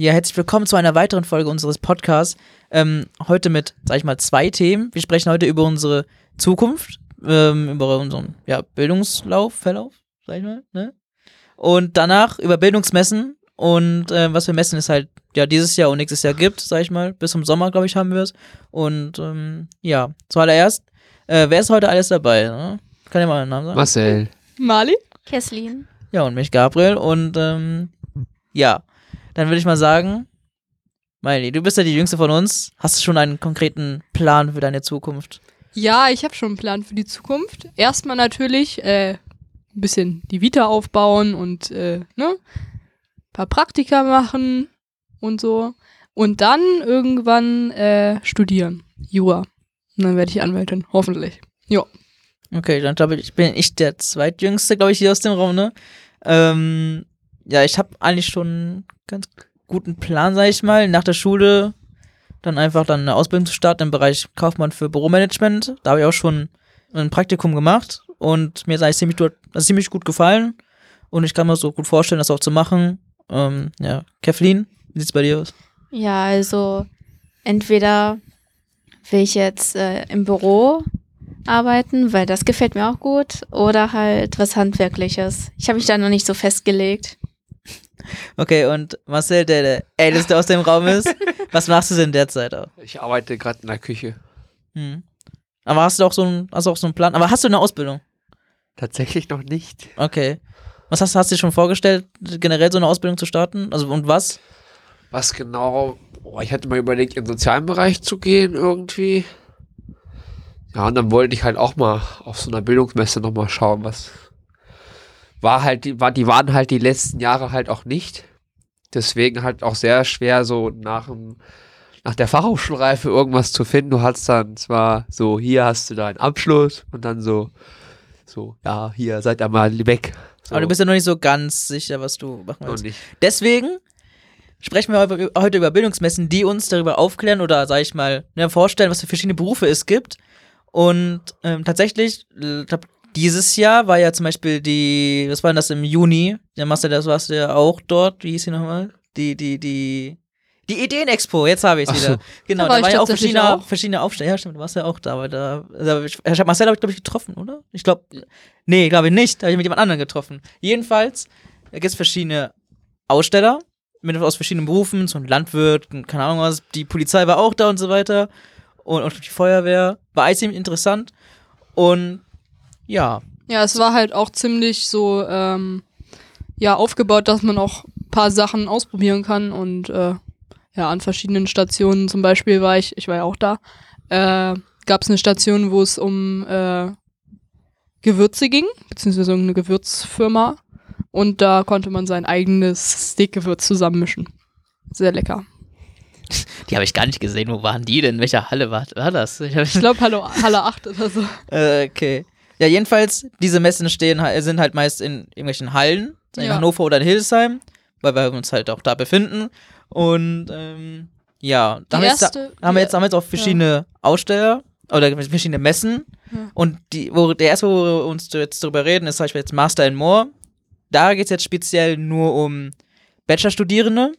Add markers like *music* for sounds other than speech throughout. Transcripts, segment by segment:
Ja, herzlich willkommen zu einer weiteren Folge unseres Podcasts. Ähm, heute mit, sag ich mal, zwei Themen. Wir sprechen heute über unsere Zukunft, ähm, über unseren ja, Bildungslauf, Verlauf, sag ich mal, ne? Und danach über Bildungsmessen und äh, was für Messen es halt ja dieses Jahr und nächstes Jahr gibt, sag ich mal. Bis zum Sommer, glaube ich, haben wir es. Und ähm, ja, zuallererst, äh, wer ist heute alles dabei? Ne? Kann ich mal einen Namen sagen? Marcel. Mali? Kesslin. Ja, und mich Gabriel. Und ähm, ja, dann würde ich mal sagen, Miley, du bist ja die Jüngste von uns. Hast du schon einen konkreten Plan für deine Zukunft? Ja, ich habe schon einen Plan für die Zukunft. Erstmal natürlich äh, ein bisschen die Vita aufbauen und äh, ne, paar Praktika machen und so. Und dann irgendwann äh, studieren. Jura. Und dann werde ich Anwältin, hoffentlich. Ja. Okay, dann glaube ich, bin ich der zweitjüngste, glaube ich, hier aus dem Raum, ne? Ähm, ja, ich habe eigentlich schon ganz guten Plan, sag ich mal, nach der Schule dann einfach dann eine Ausbildung zu starten im Bereich Kaufmann für Büromanagement. Da habe ich auch schon ein Praktikum gemacht und mir ist eigentlich ziemlich, also ziemlich gut gefallen und ich kann mir so gut vorstellen, das auch zu machen. Ähm, ja, Kathleen, wie sieht's bei dir aus? Ja, also entweder will ich jetzt äh, im Büro arbeiten, weil das gefällt mir auch gut, oder halt was Handwerkliches. Ich habe mich da noch nicht so festgelegt. Okay, und Marcel, der der Älteste aus dem Raum ist, *laughs* was machst du denn derzeit auch? Ich arbeite gerade in der Küche. Hm. Aber hast du auch so einen, hast du auch so einen Plan? Aber hast du eine Ausbildung? Tatsächlich noch nicht. Okay. Was hast, hast du dir schon vorgestellt, generell so eine Ausbildung zu starten? Also und was? Was genau? Oh, ich hatte mal überlegt, in den sozialen Bereich zu gehen irgendwie. Ja, und dann wollte ich halt auch mal auf so einer Bildungsmesse nochmal schauen, was war halt, die, war, die waren halt die letzten Jahre halt auch nicht. Deswegen halt auch sehr schwer, so nach dem, nach der Fachhochschulreife irgendwas zu finden. Du hast dann zwar so, hier hast du deinen Abschluss und dann so, so, ja, hier seid ihr mal weg. So, Aber du bist ja noch nicht so ganz sicher, was du machen noch willst. nicht. Deswegen sprechen wir heute- über Bildungsmessen, die uns darüber aufklären oder, sag ich mal, ne, vorstellen, was für verschiedene Berufe es gibt. Und ähm, tatsächlich, äh, ich glaub, dieses Jahr war ja zum Beispiel die, was war denn das im Juni? Der Master, das warst du ja auch dort. Wie hieß sie nochmal? Die, die, die. Die Ideenexpo, jetzt habe ich es wieder. so. Genau, Da da war waren ich ja auch verschiedene, auch. verschiedene Aufsteller. Ja, stimmt, du warst ja auch da, aber da. Also ich, Marcel habe ich, glaube ich, getroffen, oder? Ich glaube. Nee, glaube ich nicht. Da habe ich mit jemand anderem getroffen. Jedenfalls, da gibt es verschiedene Aussteller mit, aus verschiedenen Berufen, so ein Landwirt, und keine Ahnung was, die Polizei war auch da und so weiter. Und, und die Feuerwehr. War alles ziemlich interessant. Und ja, Ja, es war halt auch ziemlich so, ähm, ja, aufgebaut, dass man auch ein paar Sachen ausprobieren kann und äh, ja, an verschiedenen Stationen zum Beispiel war ich, ich war ja auch da, äh, gab es eine Station, wo es um äh, Gewürze ging, beziehungsweise um eine Gewürzfirma und da konnte man sein eigenes Steakgewürz zusammenmischen. Sehr lecker. die habe ich gar nicht gesehen. Wo waren die denn? In welcher Halle war, war das? Ich Ich glaube, Halle 8 oder so. Äh, okay. Ja, jedenfalls, diese Messen stehen, sind halt meist in irgendwelchen Hallen, in Ja. Hannover oder in Hildesheim, weil wir uns halt auch da befinden. Und ähm, ja, da haben, jetzt, erste, da haben wir jetzt, haben wir jetzt auch verschiedene Aussteller oder verschiedene Messen. Ja. Und die, wo, der erste, wo wir uns jetzt drüber reden, ist zum Beispiel jetzt Master in More. Da geht es jetzt speziell nur um Bachelorstudierende,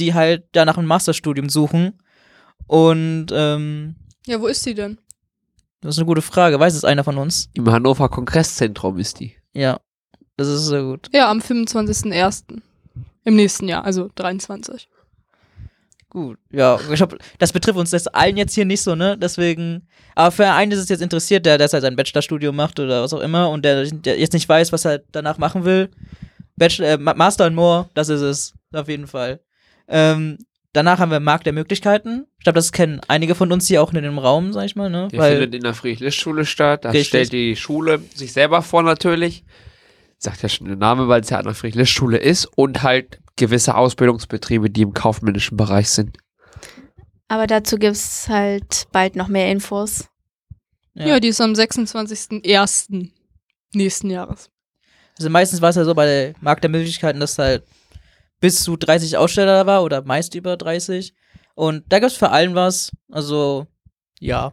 die halt da nach einem Masterstudium suchen. Und ähm, Ja, wo ist die denn? Das ist eine gute Frage. Weiß es einer von uns? Im Hannover Kongresszentrum ist die. Ja, das ist sehr gut. Ja, am 25.01. Im nächsten Jahr, also 23. Gut, ja, ich glaube, das betrifft uns das allen jetzt hier nicht so, ne? Deswegen, aber für einen ist es jetzt interessiert, der, der halt sein Bachelorstudium macht oder was auch immer und der, der jetzt nicht weiß, was er danach machen will. Bachelor, äh, Ma- Master and More, das ist es, auf jeden Fall. Ähm, danach haben wir Markt der Möglichkeiten. Ich glaube, das kennen einige von uns hier auch in dem Raum, sag ich mal, ne? Der Weil, findet in der Friedrich-Schule statt. Da Richtig. stellt die Schule sich selber vor natürlich. Sagt ja schon der Name, weil es ja eine Friedrich-Schule ist. Und halt gewisse Ausbildungsbetriebe, die im kaufmännischen Bereich sind. Aber dazu gibt es halt bald noch mehr Infos. Ja, die ist am 26.01. nächsten Jahres. Also meistens war es ja so bei der Markt der Möglichkeiten, dass halt bis zu 30 Aussteller da war oder meist über 30. Und da gab es für allen was. Also, ja.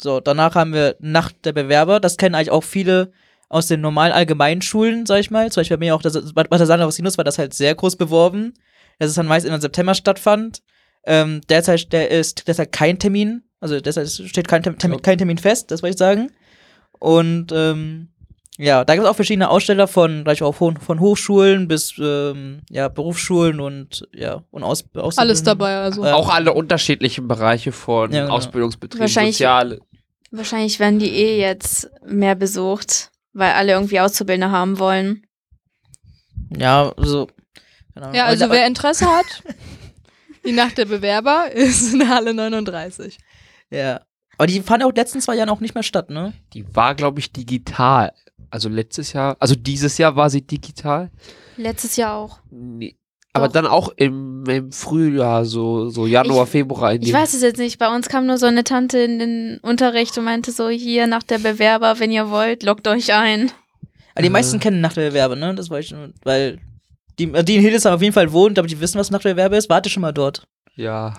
So, danach haben wir Nacht der Bewerber. Das kennen eigentlich auch viele aus den normalen allgemeinen Schulen, sag ich mal. Zum Beispiel bei mir auch, das, bei der Sandra Sinus war das halt sehr groß beworben. dass es dann meist im September stattfand. Ähm, derzeit der ist derzeit kein Termin, also derzeit steht kein, Termin, kein Termin fest, das wollte ich sagen. Und ähm, ja, da gibt es auch verschiedene Aussteller von, gleich auch von, von Hochschulen bis ähm, ja, Berufsschulen und ja, und Aus, Aus Alles dabei, also. Äh, Auch alle unterschiedlichen Bereiche von Ja, genau. Ausbildungsbetrieben, Wahrscheinlich- Soziale. Wahrscheinlich werden die eh jetzt mehr besucht, weil alle irgendwie Auszubildende haben wollen. Ja, so. Genau. Ja, also Aber- wer Interesse hat, die Nacht der Bewerber *laughs* ist in Halle 39. Ja. Aber die fanden auch in den letzten zwei Jahren auch nicht mehr statt, ne? Die war, glaube ich, digital. Also letztes Jahr, also dieses Jahr war sie digital. Letztes Jahr auch. Nee. Aber Doch. dann auch im, im Frühjahr, so, so Januar, Ich- Februar. In Ich weiß es jetzt nicht. Bei uns kam nur so eine Tante in den Unterricht und meinte so, hier nach der Bewerber, wenn ihr wollt, lockt euch ein. Aber die Äh. meisten kennen Nachtbewerbe, ne? Das wollte ich nur, weil die, die in Hildesheim auf jeden Fall wohnt, aber die wissen, was Nachtbewerbe ist. Warte schon mal dort. Ja.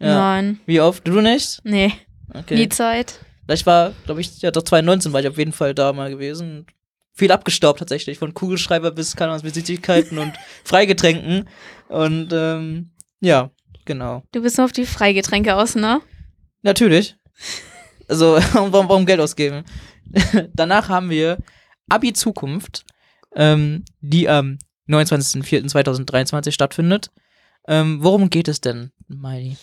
Ja. Nein. Wie oft? Du nicht? Nee, Okay. nie Zeit. Ich war, glaube ich, ja, doch 2019 war ich auf jeden Fall da mal gewesen. Viel abgestaubt tatsächlich, von Kugelschreiber bis, keine Ahnung, bis Süßigkeiten und *laughs* Freigetränken. Und, ähm, ja, genau. Du bist nur auf die Freigetränke aus, ne? Natürlich. Also, warum, *laughs* warum Geld ausgeben? *laughs* Danach haben wir Abi Zukunft, ähm, die am 29.04.2023 stattfindet. Ähm, worum geht es denn, Miley?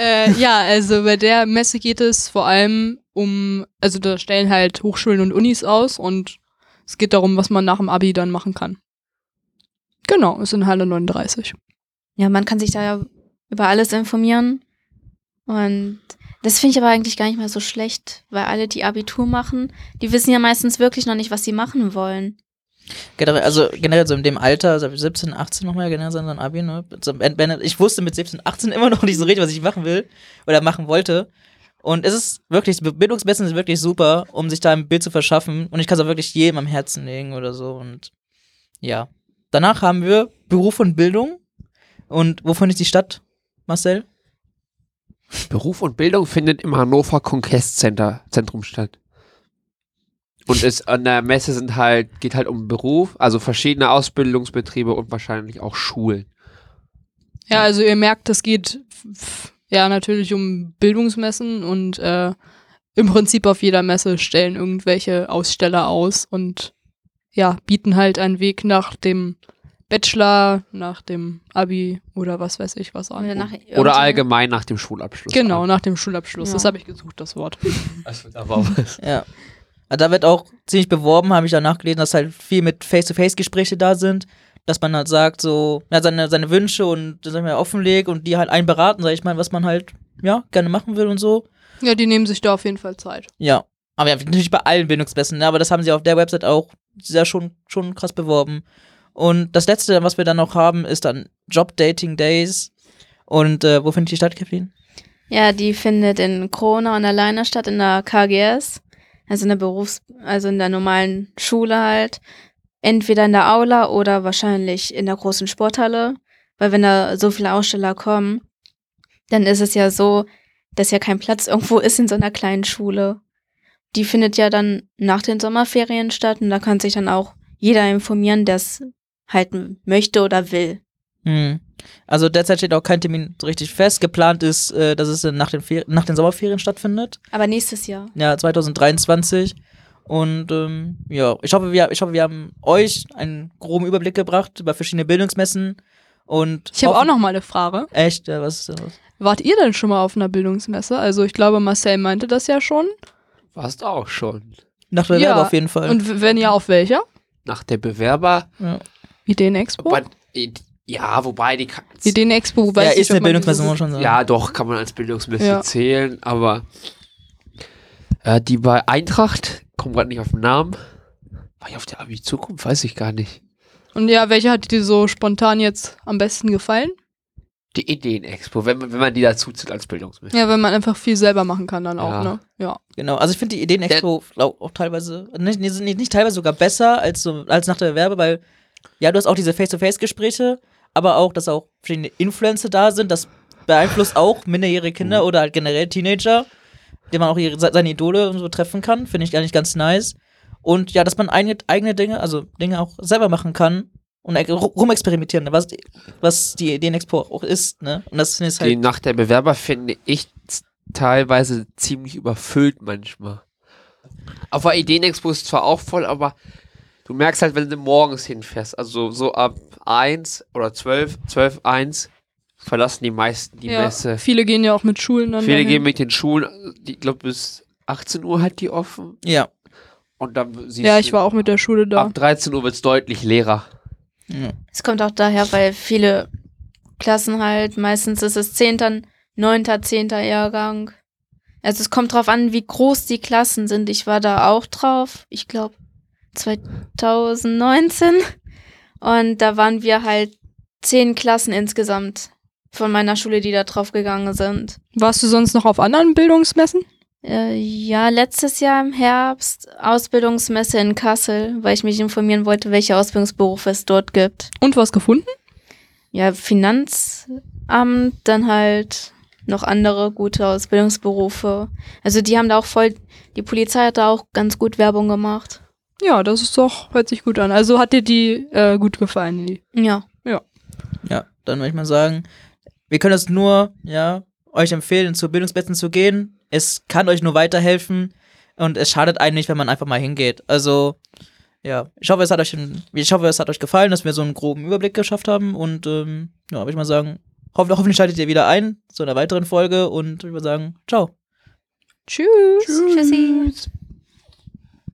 Äh, ja, also bei der Messe geht es vor allem um, also da stellen halt Hochschulen und Unis aus und es geht darum, was man nach dem Abi dann machen kann. Genau, ist in Halle 39. Ja, man kann sich da ja über alles informieren. Und das finde ich aber eigentlich gar nicht mal so schlecht, weil alle, die Abitur machen, die wissen ja meistens wirklich noch nicht, was sie machen wollen. Generell, also generell so in dem Alter, also 17, 18 nochmal, generell so ein Abi, ne? Ich wusste mit 17, 18 immer noch nicht so richtig, was ich machen will oder machen wollte. Und es ist wirklich, Bildungsmessen sind wirklich super, um sich da ein Bild zu verschaffen. Und ich kann es auch wirklich jedem am Herzen legen oder so. Und ja. Danach haben wir Beruf und Bildung. Und wo findet die statt, Marcel? Beruf und Bildung findet im Hannover Center Zentrum statt. Und es an der Messe sind halt, geht halt um Beruf, also verschiedene Ausbildungsbetriebe und wahrscheinlich auch Schulen. Ja, also ihr merkt, es geht ja natürlich um Bildungsmessen und äh, im Prinzip auf jeder Messe stellen irgendwelche Aussteller aus und ja, bieten halt einen Weg nach dem Bachelor, nach dem Abi oder was weiß ich was an. Oder, nach Oder allgemein nach dem Schulabschluss. Genau, nach dem Schulabschluss. Ja. Das habe ich gesucht, das Wort. Also, da war was. Ja. Also da wird auch ziemlich beworben, habe ich danach gelesen, dass halt viel mit Face-to-Face-Gespräche da sind, dass man halt sagt, so, ja, seine, seine Wünsche und sag ich mal, offenlegt und die halt einen beraten, sag ich mal, was man halt, ja, gerne machen will und so. Ja, die nehmen sich da auf jeden Fall Zeit. Ja. Aber ja, natürlich bei allen Bildungsmessen, ne? aber das haben sie auf der Website auch sehr schon, schon krass beworben. Und das letzte, was wir dann noch haben, ist dann Job Dating Days. Und äh, wo findet die statt, Kathleen? Ja, die findet in Krone und alleine statt, in der KGS. Also in der Berufs-, also in der normalen Schule halt. Entweder in der Aula oder wahrscheinlich in der großen Sporthalle. Weil wenn da so viele Aussteller kommen, dann ist es ja so, dass ja kein Platz irgendwo ist in so einer kleinen Schule. Die findet ja dann nach den Sommerferien statt und da kann sich dann auch jeder informieren, der es halt möchte oder will. Hm. Also derzeit steht auch kein Termin so richtig fest. Geplant ist, äh, dass es nach den, Fer nach den Sommerferien stattfindet. Aber nächstes Jahr. Ja, 2023. Und ähm, ja, ich hoffe, wir, ich hoffe, wir haben euch einen groben Überblick gebracht über verschiedene Bildungsmessen. Und Ich habe auch noch mal eine Frage. Echt? Ja, was ist denn los? Wart ihr denn schon mal auf einer Bildungsmesse? Also ich glaube, Marcel meinte das ja schon. Warst auch schon. Nach der Ja, Werbe auf jeden Fall. Und wenn ja, auf welcher? Nach der Bewerber. Ideenexpo? Wobei, ja, wobei die kann, Ideenexpo, weiß ja, ich ist eine die Bildungsmesse, muss man schon sagen. Ja, doch, kann man als Bildungsmesse Ja. zählen, aber äh, die bei Eintracht, komme gerade nicht auf den Namen. War ich auf der Abi Zukunft? Weiß ich gar nicht. Und ja, welche hat dir so spontan jetzt am besten gefallen? Die Ideenexpo, wenn man, wenn man die dazu zählt als Bildungsmesse. Ja, wenn man einfach viel selber machen kann dann auch, Ja. ne? Ja. Genau, also ich finde die Ideen-Expo auch, auch teilweise, nicht, nicht, nicht, nicht teilweise sogar besser als, so, als nach der Werbe, weil ja, du hast auch diese Face-to-Face-Gespräche, aber auch, dass auch verschiedene Influencer da sind, das beeinflusst auch minderjährige Kinder oder halt generell Teenager, denen man auch ihre, se- seine Idole und so treffen kann, finde ich eigentlich ganz nice. Und ja, dass man eigene, eigene Dinge, also Dinge auch selber machen kann, und ru- rumexperimentieren, ne, was, was die Ideenexpo auch ist, ne? Und das ist Die halt, Nacht der Bewerber finde ich teilweise ziemlich überfüllt manchmal. Auf der Ideenexpo ist zwar auch voll, aber du merkst halt, wenn du morgens hinfährst, also so ab 1 oder 12, 12, 1, verlassen die meisten die ja, Messe. Viele gehen ja auch mit Schulen dann. Viele dahin. gehen mit den Schulen, die- ich glaube bis 18 Uhr hat die offen. ja. Und dann siehst Ja, du, ich war auch mit der Schule da. ab 13 Uhr wird es deutlich leerer. ja. Es kommt auch daher, weil viele Klassen halt, meistens ist es 10., 9., 10. Jahrgang. Also es kommt drauf an, wie groß die Klassen sind. Ich war da auch drauf, ich glaube 2019. Und da waren wir halt zehn Klassen insgesamt von meiner Schule, die da drauf gegangen sind. Warst du sonst noch auf anderen Bildungsmessen? Äh, ja, letztes Jahr im Herbst Ausbildungsmesse in Kassel, weil ich mich informieren wollte, welche Ausbildungsberufe es dort gibt. Und was gefunden? ja, Finanzamt, dann halt noch andere gute Ausbildungsberufe. Also die haben da auch voll, die Polizei hat da auch ganz gut Werbung gemacht. Ja, das ist doch, hört sich gut an. Also hat dir die äh, gut gefallen, die. Ja. Ja, dann würde ich mal sagen, wir können es nur, ja, euch empfehlen, zu Bildungsbetten zu gehen. Es kann euch nur weiterhelfen und es schadet einem nicht, wenn man einfach mal hingeht. Also, ja, ich hoffe, es hat euch, ich hoffe, es hat euch gefallen, dass wir so einen groben Überblick geschafft haben und, ähm, ja, würde ich mal sagen, hoff, hoffentlich schaltet ihr wieder ein zu einer weiteren Folge und ich würde sagen, ciao. Tschüss. Tschüssi.